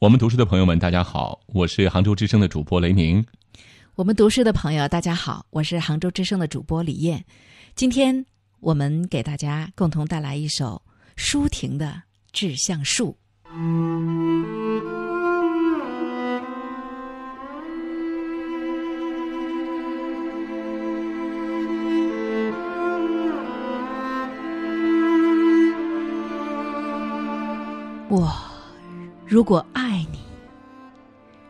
我们读书的朋友们，大家好，我是杭州之声的主播雷鸣。我们读书的朋友，大家好，我是杭州之声的主播李艳。今天我们给大家共同带来一首舒婷的《致橡树》。我。如果爱，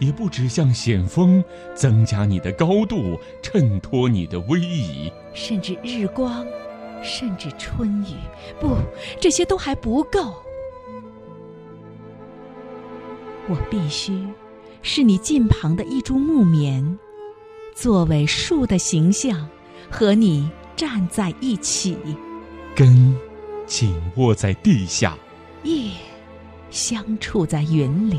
也不止向险峰增加你的高度，衬托你的威仪，甚至日光，甚至春雨，不，这些都还不够。我必须是你近旁的一株木棉，作为树的形象，和你站在一起，根紧握在地下，叶相触在云里。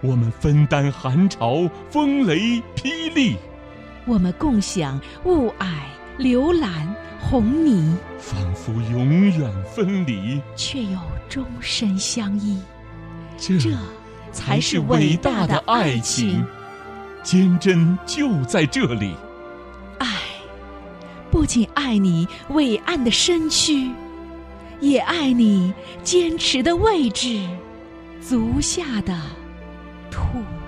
我们分担寒潮、风雷、霹雳；我们共享雾霭、流岚、红霓，仿佛永远分离，却又终身相依。这才是伟大的爱情，坚贞就在这里。爱，不仅爱你伟岸的身躯，也爱你坚持的位置，足下的。吐。